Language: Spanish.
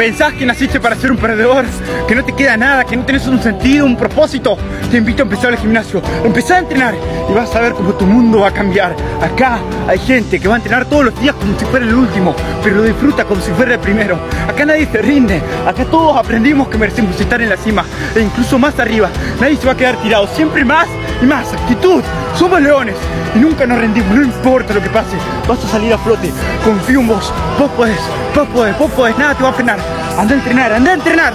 ¿Pensás que naciste para ser un perdedor? ¿Que no te queda nada? ¿Que no tenés un sentido, un propósito? Te invito a empezar el gimnasio, empezar a entrenar y vas a ver cómo tu mundo va a cambiar. Acá hay gente que va a entrenar todos los días como si fuera el último, pero lo disfruta como si fuera el primero. Acá nadie se rinde, acá todos aprendimos que merecemos estar en la cima e incluso más arriba. Nadie se va a quedar tirado, siempre más y más. Actitud, somos leones y nunca nos rendimos, no importa lo que pase, vas a salir a flote. Confío en vos, vos podés, vos podés, vos podés, nada te va a frenar. Anda a entrenar, anda a entrenar.